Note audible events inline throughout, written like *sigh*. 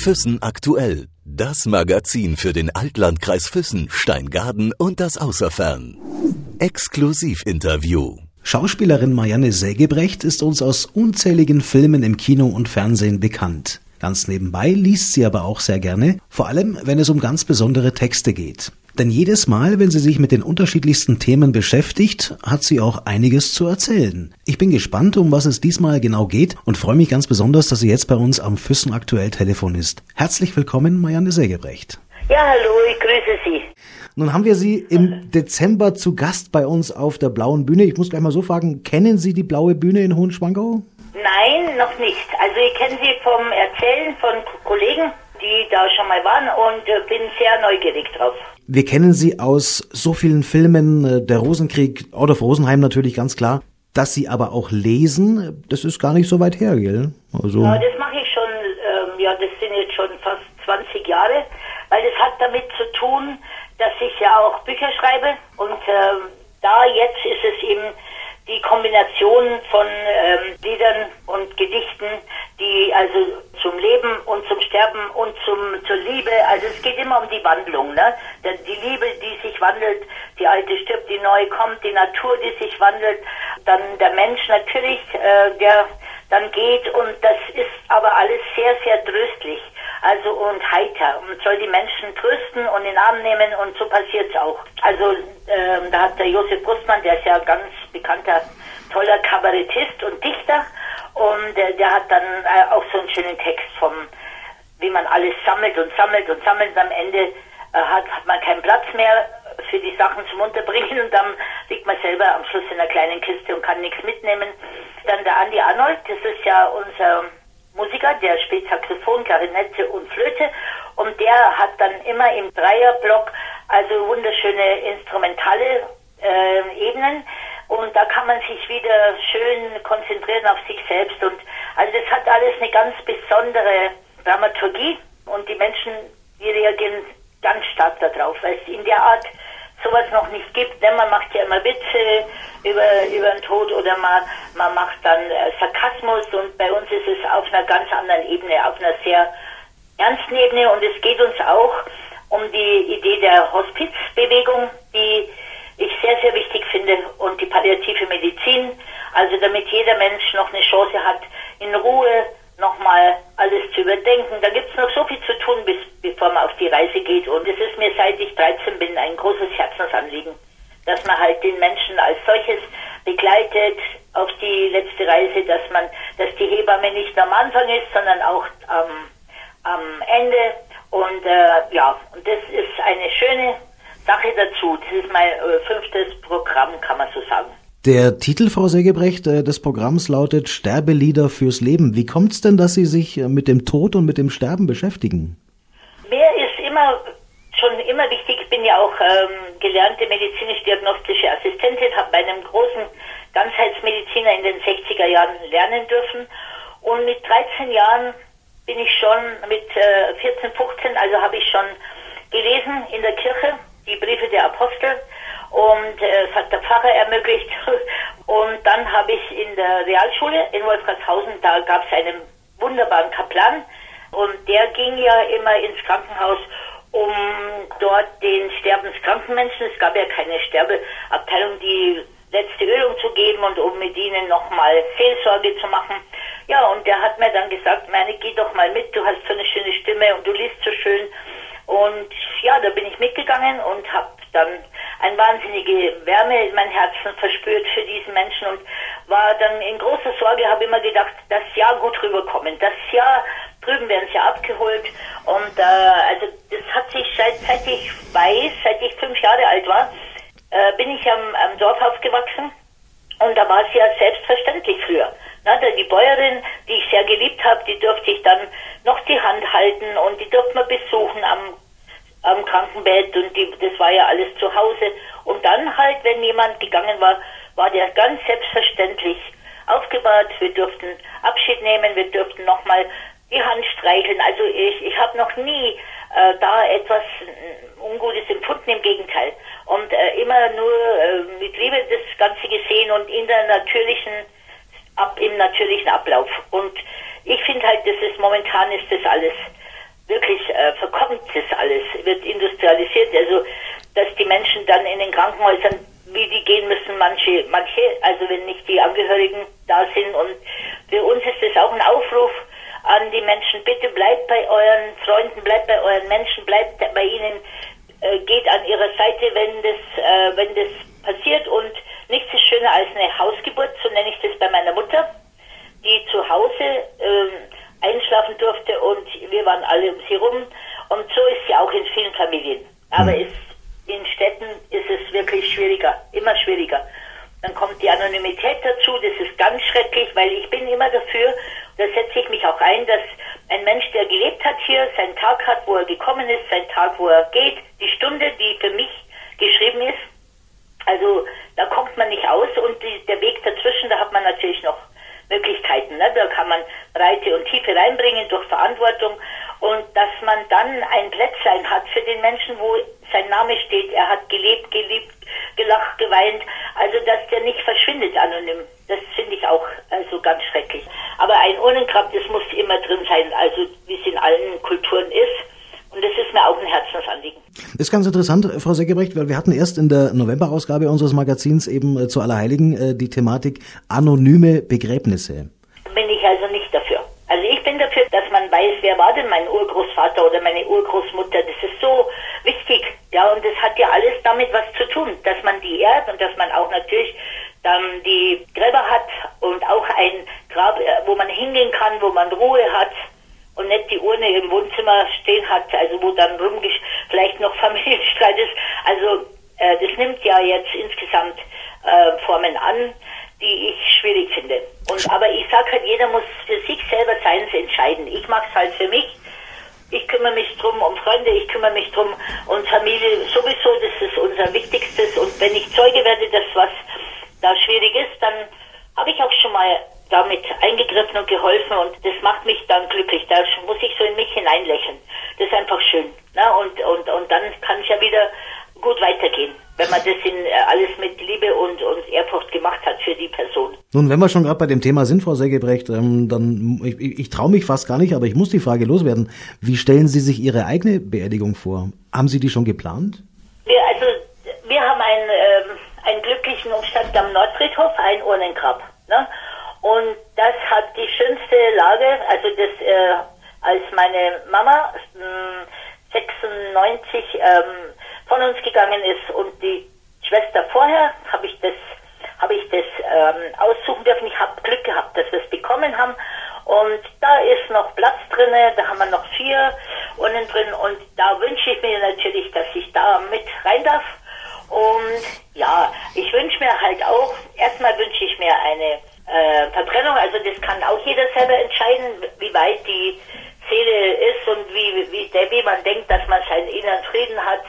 Füssen aktuell. Das Magazin für den Altlandkreis Füssen, Steingaden und das Außerfern. Exklusivinterview. Schauspielerin Marianne Sägebrecht ist uns aus unzähligen Filmen im Kino und Fernsehen bekannt. Ganz nebenbei liest sie aber auch sehr gerne, vor allem wenn es um ganz besondere Texte geht. Denn jedes Mal, wenn sie sich mit den unterschiedlichsten Themen beschäftigt, hat sie auch einiges zu erzählen. Ich bin gespannt, um was es diesmal genau geht und freue mich ganz besonders, dass sie jetzt bei uns am Füssen aktuell Telefon ist. Herzlich willkommen, Marianne Sägebrecht. Ja, hallo, ich grüße Sie. Nun haben wir Sie im Dezember zu Gast bei uns auf der Blauen Bühne. Ich muss gleich mal so fragen, kennen Sie die Blaue Bühne in Hohenschwangau? Nein, noch nicht. Also ich kenne Sie vom Erzählen von Kollegen, die da schon mal waren und äh, bin sehr neugierig drauf. Wir kennen Sie aus so vielen Filmen, äh, der Rosenkrieg, Out of Rosenheim natürlich ganz klar. Dass Sie aber auch lesen, das ist gar nicht so weit her, gell? Also ja, das mache ich schon, ähm, ja, das sind jetzt schon fast 20 Jahre, weil das hat damit zu tun, dass ich ja auch Bücher schreibe und ähm, da jetzt ist es eben die Kombination von ähm, Liedern und Gedichten, die also zum Leben und zum Sterben und zum zur Liebe, also es geht immer um die Wandlung, ne? Die Liebe, die sich wandelt, die alte stirbt, die neue kommt, die Natur, die sich wandelt, dann der Mensch natürlich, äh, der dann geht und das ist aber alles sehr, sehr tröstlich also und heiter und soll die Menschen trösten und in den Arm nehmen und so passiert es auch. Also ähm, da hat der Josef Brustmann, der ist ja ganz bekannter, toller Kabarettist und Dichter und äh, der hat dann äh, auch so einen schönen Text vom, wie man alles sammelt und sammelt und sammelt und am Ende äh, hat, hat man keinen Platz mehr für die Sachen zum Unterbringen und dann liegt man selber am Schluss in einer kleinen Kiste und kann nichts mitnehmen. Dann der Andi Arnold, das ist ja unser Musiker, der spielt Saxophon, Klarinette und Flöte und der hat dann immer im Dreierblock also wunderschöne instrumentale äh, Ebenen. Und da kann man sich wieder schön konzentrieren auf sich selbst. Und also das hat alles eine ganz besondere Dramaturgie. Und die Menschen, die reagieren ganz stark darauf, weil es in der Art sowas noch nicht gibt. Denn man macht ja immer Witze über, über den Tod oder man, man macht dann äh, Sarkasmus und bei uns ist es auf einer ganz anderen Ebene, auf einer sehr ernsten Ebene und es geht uns auch um die Idee der Hospizbewegung, die ich sehr, sehr wichtig finde und die palliative Medizin, also damit jeder Mensch noch eine Chance hat, in Ruhe nochmal alles zu überdenken. Da gibt es noch so viel zu tun, bis, bevor man auf die Reise geht. Und es ist mir, seit ich 13 bin, ein großes Herzensanliegen, dass man halt den Menschen als solches begleitet auf die letzte Reise, dass man, dass die Hebamme nicht am Anfang ist, sondern auch am, am Ende. Und äh, ja, und das ist eine schöne Sache dazu. Das ist mein äh, fünftes Programm, kann man. Der Titel, Frau Sägebrecht, äh, des Programms lautet Sterbelieder fürs Leben. Wie kommt es denn, dass Sie sich äh, mit dem Tod und mit dem Sterben beschäftigen? Mir ist immer schon immer wichtig, ich bin ja auch ähm, gelernte medizinisch-diagnostische Assistentin, habe bei einem großen Ganzheitsmediziner in den 60er Jahren lernen dürfen. Und mit 13 Jahren bin ich schon, mit äh, 14, 15, also habe ich schon gelesen in der Kirche, die Briefe der Apostel und äh, es hat der Pfarrer ermöglicht. *laughs* Und dann habe ich in der Realschule in Wolfratshausen, da gab es einen wunderbaren Kaplan und der ging ja immer ins Krankenhaus, um dort den sterbenskranken Menschen, es gab ja keine Sterbeabteilung, die letzte Ölung zu geben und um mit ihnen nochmal Seelsorge zu machen. Ja, und der hat mir dann gesagt, meine, geh doch mal mit, du hast so eine schöne Stimme und du liest so schön. Und ja, da bin ich mitgegangen und habe dann eine wahnsinnige Wärme in mein Herzen verspürt für diesen Menschen und war dann in großer Sorge, habe immer gedacht, das Jahr gut rüberkommen. Das Jahr drüben werden sie abgeholt und äh, also das hat sich seit, seit ich weiß, seit ich fünf Jahre alt war, äh, bin ich am, am Dorf aufgewachsen und da war es ja selbstverständlich früher. Na, die Bäuerin, die ich sehr geliebt habe, die durfte ich dann noch die Hand halten und die durfte man besuchen am am Krankenbett und die, das war ja alles zu Hause. Und dann halt, wenn jemand gegangen war, war der ganz selbstverständlich aufgebahrt. Wir durften Abschied nehmen, wir durften nochmal die Hand streicheln. Also ich, ich habe noch nie äh, da etwas äh, Ungutes empfunden, im Gegenteil. Und äh, immer nur äh, mit Liebe das Ganze gesehen und in der natürlichen, ab, im natürlichen Ablauf. Und ich finde halt, das ist momentan ist das alles wirklich äh, verkommt das alles, wird industrialisiert. Also dass die Menschen dann in den Krankenhäusern, wie die gehen müssen, manche, manche, also wenn nicht die Angehörigen da sind. Und für uns ist das auch ein Aufruf an die Menschen, bitte bleibt bei euren Freunden, bleibt bei euren Menschen, bleibt bei ihnen, äh, geht an ihrer Seite, wenn das, äh, wenn das passiert. Und nichts ist schöner als eine Hausgeburt, so nenne ich das bei meiner Mutter, die zu Hause äh, einschlafen durfte und wir waren alle um sie rum. Und so ist sie auch in vielen Familien. Aber mhm. es in Städten ist es wirklich schwieriger, immer schwieriger. Dann kommt die Anonymität dazu, das ist ganz schrecklich, weil ich bin immer dafür, da setze ich mich auch ein, dass ein Mensch, der gelebt hat hier, seinen Tag hat, wo er gekommen ist, seinen Tag, wo er geht, die Stunde, die für mich geschrieben ist, also da kommt man nicht aus und die, der Weg dazwischen, da hat man natürlich noch Möglichkeiten. Ne? Da kann man Breite und Tiefe reinbringen durch Verantwortung und dass man dann ein Plätzlein hat für den Menschen, wo sein Name steht, er hat gelebt, geliebt, gelacht, geweint, also dass der nicht verschwindet anonym. Das finde ich auch also ganz schrecklich. Aber ein Urnengrab, das muss immer drin sein, also wie es in allen Kulturen ist. Und das ist mir auch ein Herzensanliegen. Das ist ganz interessant, Frau Seggebrecht, weil wir hatten erst in der Novemberausgabe unseres Magazins eben äh, zu Allerheiligen äh, die Thematik anonyme Begräbnisse. Bin ich also nicht dafür. Also ich bin dafür, dass man weiß, wer war denn mein Urgroßvater oder meine Urgroßmutter. Das ist so wichtig. Ja, und das hat ja alles damit was zu tun, dass man die ehrt und dass man auch natürlich dann die Gräber hat und auch ein Grab, äh, wo man hingehen kann, wo man Ruhe hat und nicht die Urne im Wohnzimmer stehen hat, also wo dann rumgesch vielleicht noch *laughs* Familienstreit ist. Also äh, das nimmt ja jetzt insgesamt äh, Formen an, die ich schwierig finde. Und aber ich sage halt, jeder muss für sich selber seins entscheiden. Ich mache es halt für mich. Ich kümmere mich drum um Freunde, ich kümmere mich drum und Familie sowieso, das ist unser Wichtigstes. Und wenn ich Zeuge werde, dass was da schwierig ist, dann habe ich auch schon mal damit eingegriffen und geholfen und das macht mich dann glücklich. Da muss ich so in mich hineinlächeln. Das ist einfach schön. Ne? Und, und, und dann kann es ja wieder gut weitergehen, wenn man das in, äh, alles mit Liebe und, und Ehrfurcht gemacht hat für die Person. Nun, wenn wir schon gerade bei dem Thema sind, Frau Seggebrecht, ähm, dann ich, ich, ich traue mich fast gar nicht, aber ich muss die Frage loswerden. Wie stellen Sie sich Ihre eigene Beerdigung vor? Haben Sie die schon geplant? Wir, also, wir haben einen, ähm, einen glücklichen Umstand am Nordfriedhof, ein Urnengrab. Ne? Und das hat die schönste Lage, also das, äh, als meine Mama äh, 96 ähm, von uns gegangen ist und die Schwester vorher, habe ich das, habe ich das ähm, aussuchen dürfen. Ich habe Glück gehabt, dass wir es bekommen haben. Und da ist noch Platz drin, da haben wir noch vier unten drin und da wünsche ich mir natürlich, dass ich da mit rein darf. Und ja, ich wünsche mir halt auch, erstmal wünsche ich mir eine äh, Verbrennung. Also das kann auch jeder selber entscheiden, wie weit die Seele ist und wie, wie Debbie man denkt, dass man seinen inneren Frieden hat.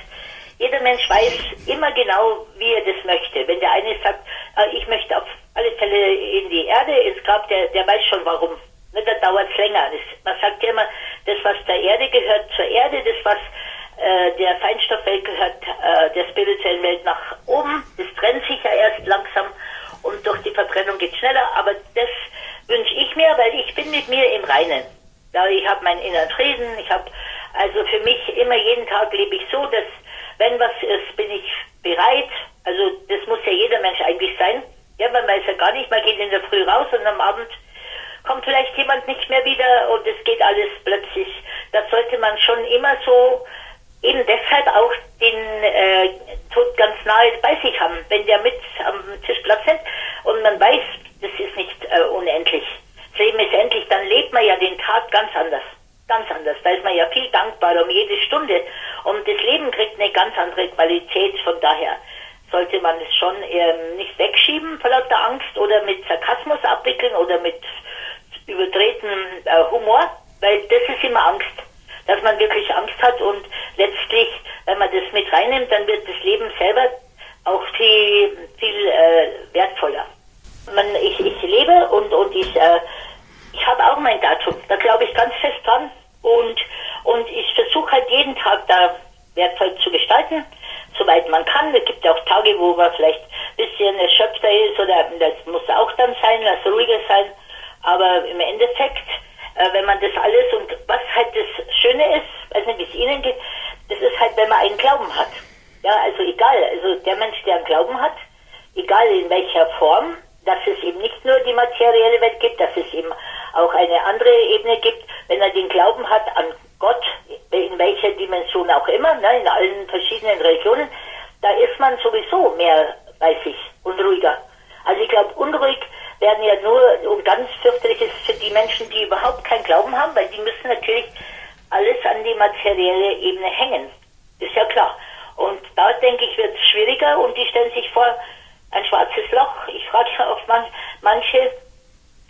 Jeder Mensch weiß immer genau, wie er das möchte. Wenn der eine sagt, äh, ich möchte auf alle Fälle in die Erde, ins Grab, der, der weiß schon warum. Ne, da dauert es länger. Das, man sagt ja immer, das, was der Erde gehört, zur Erde, das, was äh, der Feinstoffwelt gehört, äh, der spirituellen Welt nach oben, das trennt sich ja erst langsam und durch die Verbrennung geht schneller, aber das wünsche ich mir, weil ich bin mit mir im Reinen. Ja, ich habe meinen inneren Frieden, ich habe also für mich immer jeden Tag lebe ich so, dass wenn was ist, bin ich bereit. Also das muss ja jeder Mensch eigentlich sein. Ja, man weiß ja gar nicht, man geht in der Früh raus und am Abend kommt vielleicht jemand nicht mehr wieder und es geht alles plötzlich. Das sollte man schon immer so eben deshalb auch den äh, Tod ganz nahe bei sich haben. Wenn der mit am Tisch Platz nimmt und man weiß, das ist nicht äh, unendlich. Das Leben ist endlich, dann lebt man ja den Tag ganz anders. Ganz anders. Da ist man ja viel dankbarer um jede Stunde. Und das Leben kriegt ganz andere Qualität. Von daher sollte man es schon ähm, nicht wegschieben vor lauter Angst oder mit Sarkasmus abwickeln oder mit übertretenem äh, Humor, weil das ist immer Angst dass man wirklich Angst hat und letztlich, wenn man das mit reinnimmt, dann wird das Leben selber auch viel, viel äh, wertvoller. Man, ich, ich lebe und, und ich, äh, ich habe auch mein Datum. Da glaube ich ganz fest dran. Und, und ich versuche halt jeden Tag da wertvoll zu gestalten, soweit man kann. Es gibt ja auch Tage, wo man vielleicht ein bisschen erschöpfter ist oder das muss auch dann sein, lass ruhiger sein. Aber im Endeffekt, äh, wenn man das alles und was halt das Schöne ist, weiß nicht, wie es Ihnen geht, das ist halt, wenn man einen Glauben hat. Ja, also egal, also der Mensch, der einen Glauben hat, egal in welcher Form, dass es eben nicht nur die materielle Welt gibt, dass es eben auch eine andere Ebene gibt, wenn er den Glauben hat an Gott, in welcher Dimension auch immer, ne, in allen verschiedenen Religionen, da ist man sowieso mehr bei sich und ruhiger. Also ich glaube, unruhig werden ja nur, und ganz fürchterlich ist für die Menschen, die überhaupt keinen Glauben haben, weil die müssen natürlich alles an die materielle Ebene hängen. Ist ja klar. Und da denke ich, wird es schwieriger und die stellen sich vor, ein schwarzes Loch. Ich frage ja oft man, manche,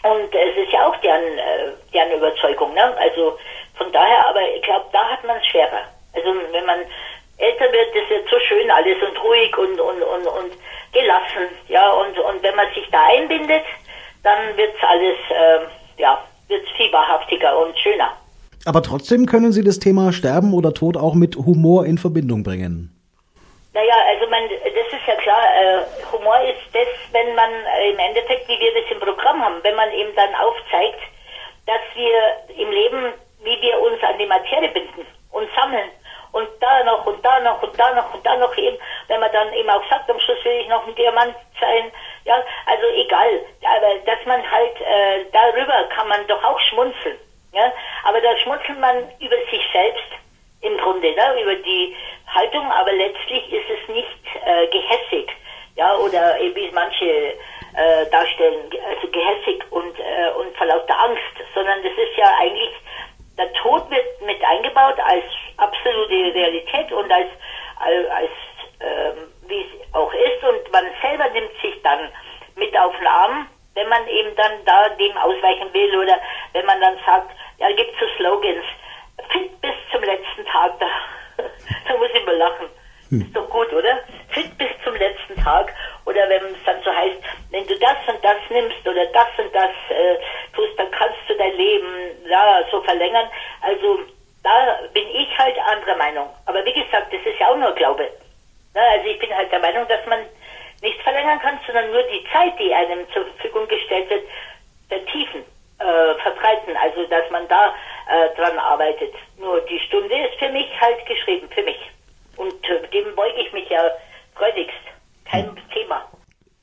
und es ist ja auch deren, äh, deren Überzeugung. Ne? Also von daher, aber ich glaube, da hat man es schwerer. Also wenn man älter wird, ist es so schön alles und ruhig und, und, und, und gelassen. Ja, und, und wenn man sich da einbindet, dann wird es alles, äh, ja, wird viel wahrhaftiger und schöner. Aber trotzdem können Sie das Thema Sterben oder Tod auch mit Humor in Verbindung bringen. Naja, also man, das ist ja klar, äh, Humor ist das, wenn man äh, im Endeffekt, wie wir das im Programm haben, wenn man eben dann aufzeigt, dass wir im Leben, wie wir uns an die Materie binden und sammeln noch und da noch und da noch eben, wenn man dann eben auch sagt, am Schluss will ich noch ein Diamant sein, ja, also egal, aber dass man halt, äh, darüber kann man doch auch schmunzeln, ja, aber da schmunzelt man über sich selbst im Grunde, ne, über die Haltung, aber letztlich ist es nicht äh, gehässig, ja, oder wie manche äh, darstellen, also gehässig und, äh, und vor lauter Angst, sondern das ist ja eigentlich, der Tod wird mit eingebaut als absolute Realität und als, als, als ähm, wie es auch ist und man selber nimmt sich dann mit auf den Arm, wenn man eben dann da dem ausweichen will oder wenn man dann sagt, ja, da gibt es so Slogans, fit bis zum letzten Tag, da, *laughs* da muss ich mal lachen. Hm. Ist doch gut, oder? Fit bis zum letzten Tag. Oder wenn es dann so heißt, wenn du das und das nimmst oder das und das äh, tust, dann kannst du dein Leben ja, so verlängern. Also da bin ich halt anderer Meinung. Aber wie gesagt, das ist ja auch nur Glaube. Na, also ich bin halt der Meinung, dass man nicht verlängern kann, sondern nur die Zeit, die einem zur Verfügung gestellt wird, äh, verbreiten. Also dass man da äh, dran arbeitet. Nur die Stunde ist für mich halt geschrieben, für mich. Und äh, dem beuge ich mich ja freudigst. Kein hm. Thema.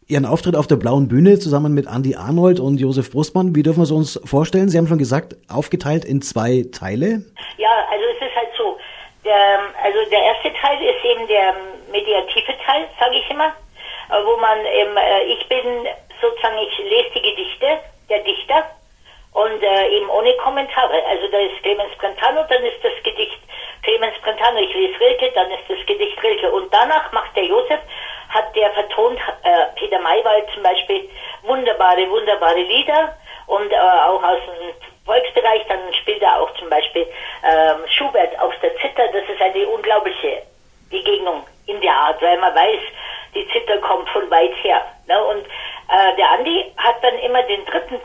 Ihren Auftritt auf der blauen Bühne zusammen mit Andy Arnold und Josef Brustmann, wie dürfen wir es uns vorstellen? Sie haben schon gesagt, aufgeteilt in zwei Teile. Ja, also es ist halt so. Der, also der erste Teil ist eben der mediative Teil, sage ich immer, äh, wo man eben, äh, ich bin sozusagen, ich lese die Gedichte, der Dichter, und äh, eben ohne Kommentare. Also da ist Clemens Brentano, dann ist das Gedicht Clemens Brentano, ich lese Rilke, dann ist das Gedicht Rilke. Und danach macht der Josef, hat der vertont, äh, Peter Maywald zum Beispiel, wunderbare, wunderbare Lieder und äh, auch aus dem Volksbereich, dann spielt er auch zum Beispiel ähm, Schubert auf der Zither, das ist eine unglaubliche Begegnung in der Art, weil man weiß, die Zither kommt von weit her. Ne? Und äh, der Andi hat dann immer den dritten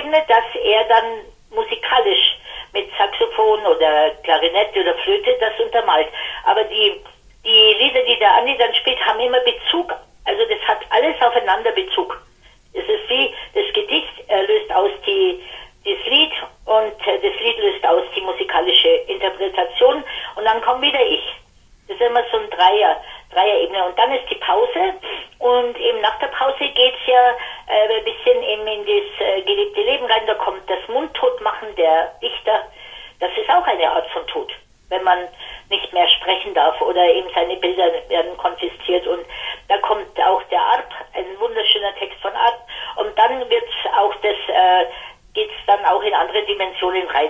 Ebene, dass er dann musikalisch mit Saxophon oder Klarinette oder Flöte das untermalt. Aber die, die Lieder, die der Andi dann spielt, haben immer Bezug. Also das hat alles aufeinander Bezug. Es ist wie das Gedicht er löst aus die, खाइ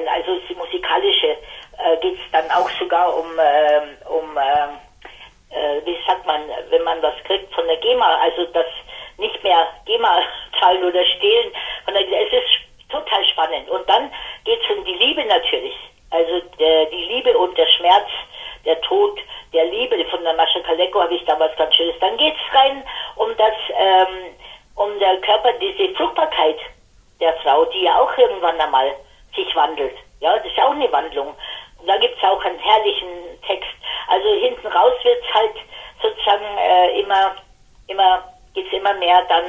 mehr dann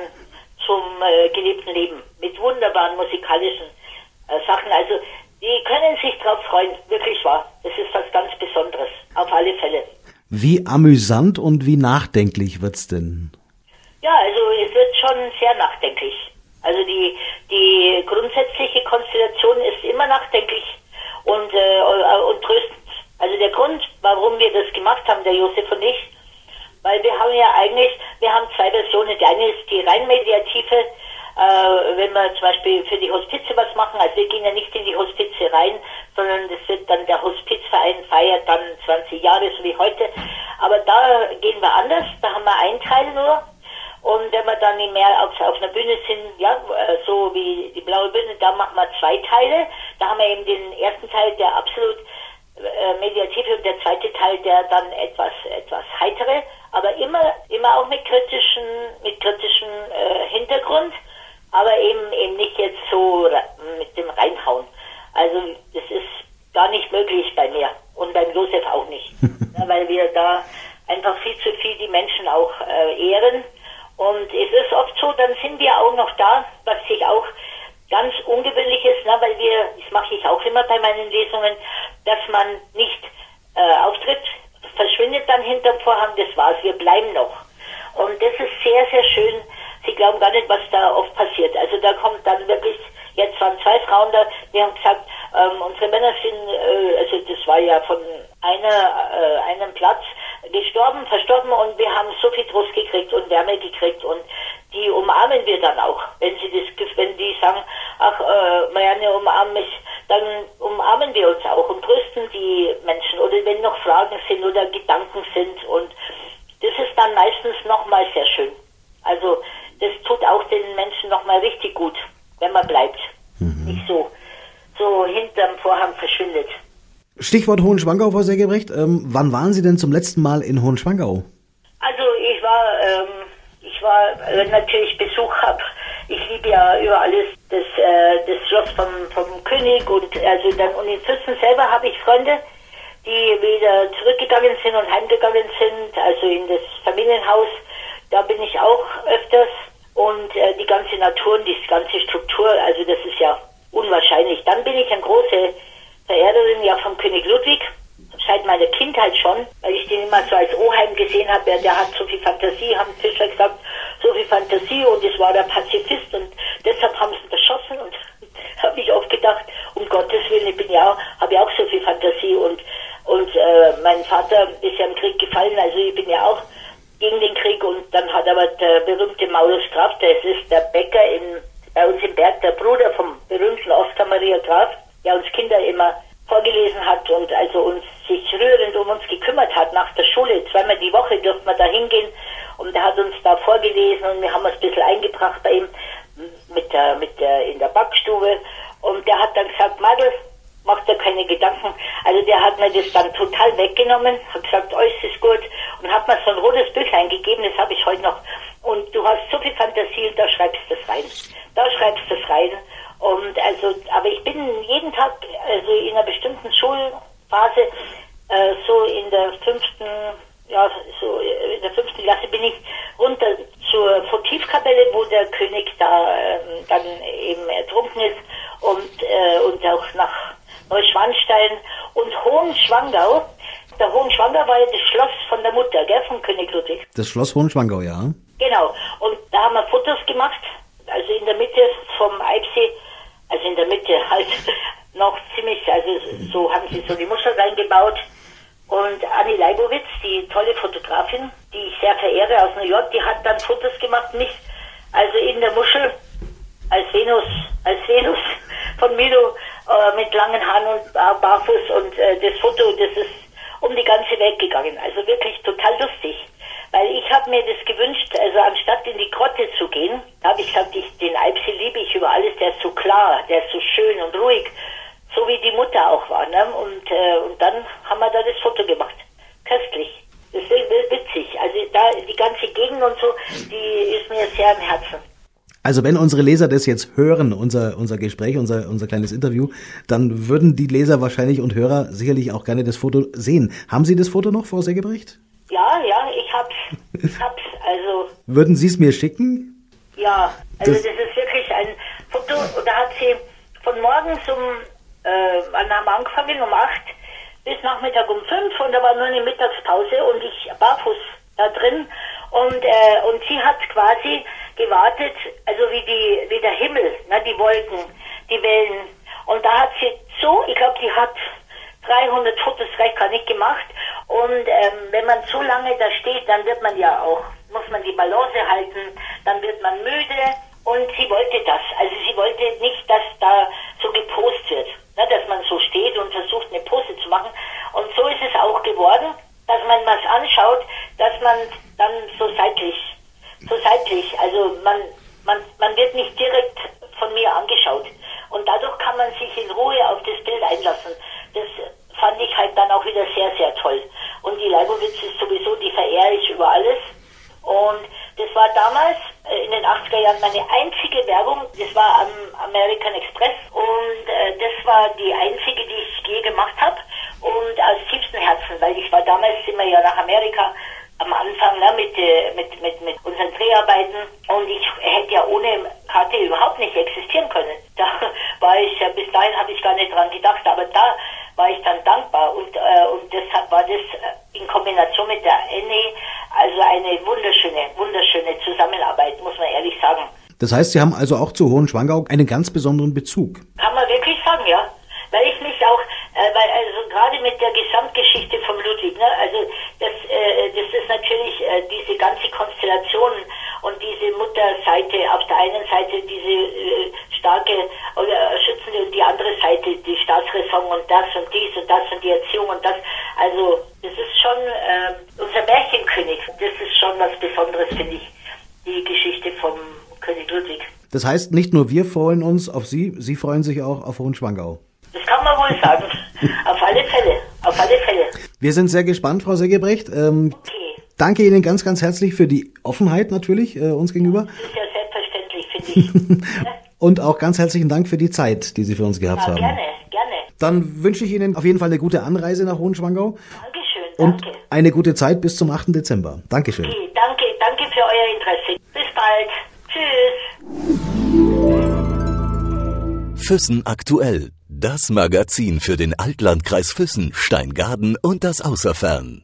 zum äh, gelebten Leben mit wunderbaren musikalischen äh, Sachen. Also Die können sich drauf freuen, wirklich wahr. Das ist was ganz Besonderes, auf alle Fälle. Wie amüsant und wie nachdenklich wird's denn? Ja, also es wird schon sehr nachdenklich. Also die, die grundsätzliche Konstellation ist immer nachdenklich und, äh, und tröstend. Also der Grund, warum wir das gemacht haben, der Josef und ich, weil wir haben ja eigentlich, wir haben zwei Versionen. Die eine ist die rein mediative, äh, wenn wir zum Beispiel für die Hospize was machen. Also wir gehen ja nicht in die Hospize rein, sondern das wird dann der Hospizverein feiert dann 20 Jahre, so wie heute. Aber da gehen wir anders. Da haben wir einen Teil nur. Und wenn wir dann mehr auf, auf einer Bühne sind, ja, äh, so wie die blaue Bühne, da machen wir zwei Teile. Da haben wir eben den ersten Teil, der absolut äh, mediative und der zweite Teil, der dann etwas, etwas heitere, aber immer, immer auch mit kritischen, mit kritischem äh, Hintergrund, aber eben, eben nicht jetzt so mit dem Reinhauen. Also, das ist gar nicht möglich bei mir und beim Josef auch nicht, *laughs* ja, weil wir da einfach viel zu viel die Menschen auch äh, ehren. Und es ist oft so, dann sind wir auch noch da, was sich auch ganz ungewöhnlich ist, ne, weil wir, das mache ich auch immer bei meinen Lesungen, dass man nicht äh, auftritt, verschwindet dann hinterm Vorhang, das war's, wir bleiben noch. Und das ist sehr, sehr schön. Sie glauben gar nicht, was da oft passiert. Also da kommt dann wirklich, jetzt waren zwei Frauen da, die haben gesagt, ähm, unsere Männer sind, äh, also das war ja von einer, äh, einem Platz gestorben, verstorben und wir haben so viel Trost gekriegt und Wärme gekriegt und die umarmen wir dann auch. Wenn sie das, wenn die sagen, ach, äh, Marianne umarmen mich, dann umarmen wir uns auch und trösten die Menschen oder wenn noch Fragen sind oder Gedanken sind und das ist dann meistens nochmal sehr schön. Also das tut auch den Menschen nochmal richtig gut, wenn man bleibt. Mhm. Nicht so, so hinterm Vorhang verschwindet. Stichwort Hohenschwangau, Frau Segebrecht. Ähm, wann waren Sie denn zum letzten Mal in Hohenschwangau? Also ich war, ähm, ich war äh, natürlich Besuch habe. Ich liebe ja über alles das, äh, das Schloss vom, vom König und also dann und in Fürsten selber habe ich Freunde, die wieder zurückgegangen sind und heimgegangen sind, also in das Familienhaus. Da bin ich auch öfters und äh, die ganze Natur und die ganze Struktur, also das ist ja unwahrscheinlich. Dann bin ich ein großer Verehrerin ja vom König Ludwig seit meiner Kindheit schon, weil ich den immer so als Oheim gesehen habe, der, der hat so viel Fantasie, haben Fischer gesagt, so viel Fantasie und es war der Pazifist und deshalb haben sie ihn beschossen und *laughs* habe ich oft gedacht, um Gottes Willen, ich bin ja, habe ja auch so viel Fantasie und und äh, mein Vater ist ja im Krieg gefallen, also ich bin ja auch gegen den Krieg und dann hat aber der berühmte Maulus Graf, das ist der Bäcker in, bei uns im Berg, der Bruder vom berühmten Oskar Maria Graf, der uns Kinder immer vorgelesen hat und also uns sich rührend um uns gekümmert hat nach der Schule. Zweimal die Woche durfte man da hingehen und er hat uns da vorgelesen und wir haben uns ein bisschen eingebracht bei ihm mit der, mit der, in der Backstube und der hat dann gesagt, Madel, macht er keine Gedanken. Also der hat mir das dann weggenommen, hat gesagt, alles ist gut und hat mir so ein rotes Büchlein gegeben, das habe ich heute noch. Und du hast so viel Fantasie da schreibst du das rein. Da schreibst du das rein. Und also, aber ich bin jeden Tag, also in einer bestimmten Schulphase, äh, so in der fünften, ja, so in der fünften Klasse bin ich runter zur Votivkapelle, wo der König da äh, dann eben ertrunken ist und, äh, und auch nach Neuschwanstein und Hohenschwangau. Der Hohenschwangau war ja das Schloss von der Mutter, gell, von König Ludwig. Das Schloss Hohenschwangau, ja. Genau. Und da haben wir Fotos gemacht, also in der Mitte vom Eibsee also in der Mitte *laughs* halt noch ziemlich, also so haben sie so die Muschel reingebaut. Und Annie Leibowitz, die tolle Fotografin, die ich sehr verehre aus New York, die hat dann Fotos gemacht, mich also in der Muschel als Venus, als Venus *laughs* von Milo äh, mit langen Haaren und barfuß und äh, das Foto, das ist um die ganze Welt gegangen. Also wirklich total lustig. Weil ich habe mir das gewünscht, also anstatt in die Grotte zu gehen, habe ich gesagt, ich, den Alpsee liebe ich über alles, der ist so klar, der ist so schön und ruhig, so wie die Mutter auch war. Ne? Und, äh, und dann haben wir da das Foto gemacht. Köstlich. Das ist witzig. Also da die ganze Gegend und so, die ist mir sehr am Herzen. Also wenn unsere Leser das jetzt hören, unser, unser Gespräch, unser, unser kleines Interview, dann würden die Leser wahrscheinlich und Hörer sicherlich auch gerne das Foto sehen. Haben Sie das Foto noch, Frau Segebrecht? Ja, ja, ich hab's. Ich hab's. Also. Würden Sie es mir schicken? Ja, also das, das, ist wirklich ein Foto, da hat sie von morgens um äh, haben angefangen um acht bis Nachmittag um fünf und da war nur eine Mittagspause und ich barfuß da drin und äh, und sie hat quasi gewartet, also wie die wie der Himmel, ne, die Wolken, die Wellen. Und da hat sie so, ich glaube, die hat 300 Fotos vielleicht gar nicht gemacht. Und ähm, wenn man zu lange da steht, dann wird man ja auch, muss man die Balance halten, dann wird man müde. Und sie wollte das. Also sie wollte nicht, dass da so gepost wird, ne, dass man so steht und versucht eine Pose zu machen. Und so ist es auch geworden, dass man was anschaut, dass man dann so seitlich, so seitlich, also man, man, man wird nicht direkt von mir angeschaut. Und dadurch kann man sich in Ruhe auf das Bild einlassen. Das fand ich halt dann auch wieder sehr, sehr toll. Und die Leibowitz ist sowieso, die verehre ich über alles. Und das war damals äh, in den 80er Jahren meine einzige Werbung. Das war am American Express und äh, das war die einzige, die ich je gemacht habe und aus tiefstem Herzen, weil ich war damals immer ja nach Amerika am Anfang ne, mit, äh, mit, mit, mit unseren Dreharbeiten und ich ohne Karte überhaupt nicht existieren können. *laughs* Da war ich ja, bis dahin habe ich gar nicht dran gedacht, aber da war ich dann dankbar und, äh, und deshalb war das äh, in Kombination mit der Annie also eine wunderschöne, wunderschöne Zusammenarbeit, muss man ehrlich sagen. Das heißt, Sie haben also auch zu Hohenschwangau einen ganz besonderen Bezug. Kann man wirklich sagen, ja. Weil ich mich auch, äh, weil also gerade mit der Gesamtgeschichte vom Ludwig, ne, also das, äh, das ist natürlich äh, diese ganze Konstellation diese Mutterseite auf der einen Seite diese äh, starke oder schützende und die andere Seite die Staatsräson und das und dies und das und die Erziehung und das. Also das ist schon äh, unser Märchenkönig. Das ist schon was Besonderes, finde ich, die Geschichte vom König Ludwig. Das heißt, nicht nur wir freuen uns auf Sie, Sie freuen sich auch auf Hohenschwangau. Das kann man wohl sagen. *laughs* auf alle Fälle. Auf alle Fälle. Wir sind sehr gespannt, Frau Segebrecht. Ähm, okay. Danke Ihnen ganz, ganz herzlich für die Offenheit natürlich äh, uns gegenüber. Das ist ja selbstverständlich, finde ich. *laughs* Und auch ganz herzlichen Dank für die Zeit, die Sie für uns gehabt ja, haben. Gerne, gerne. Dann wünsche ich Ihnen auf jeden Fall eine gute Anreise nach Hohenschwangau. Dankeschön, und danke. eine gute Zeit bis zum 8. Dezember. Dankeschön. Okay, danke, danke für euer Interesse. Bis bald. Tschüss. Füssen aktuell. Das Magazin für den Altlandkreis Füssen, Steingaden und das Außerfern.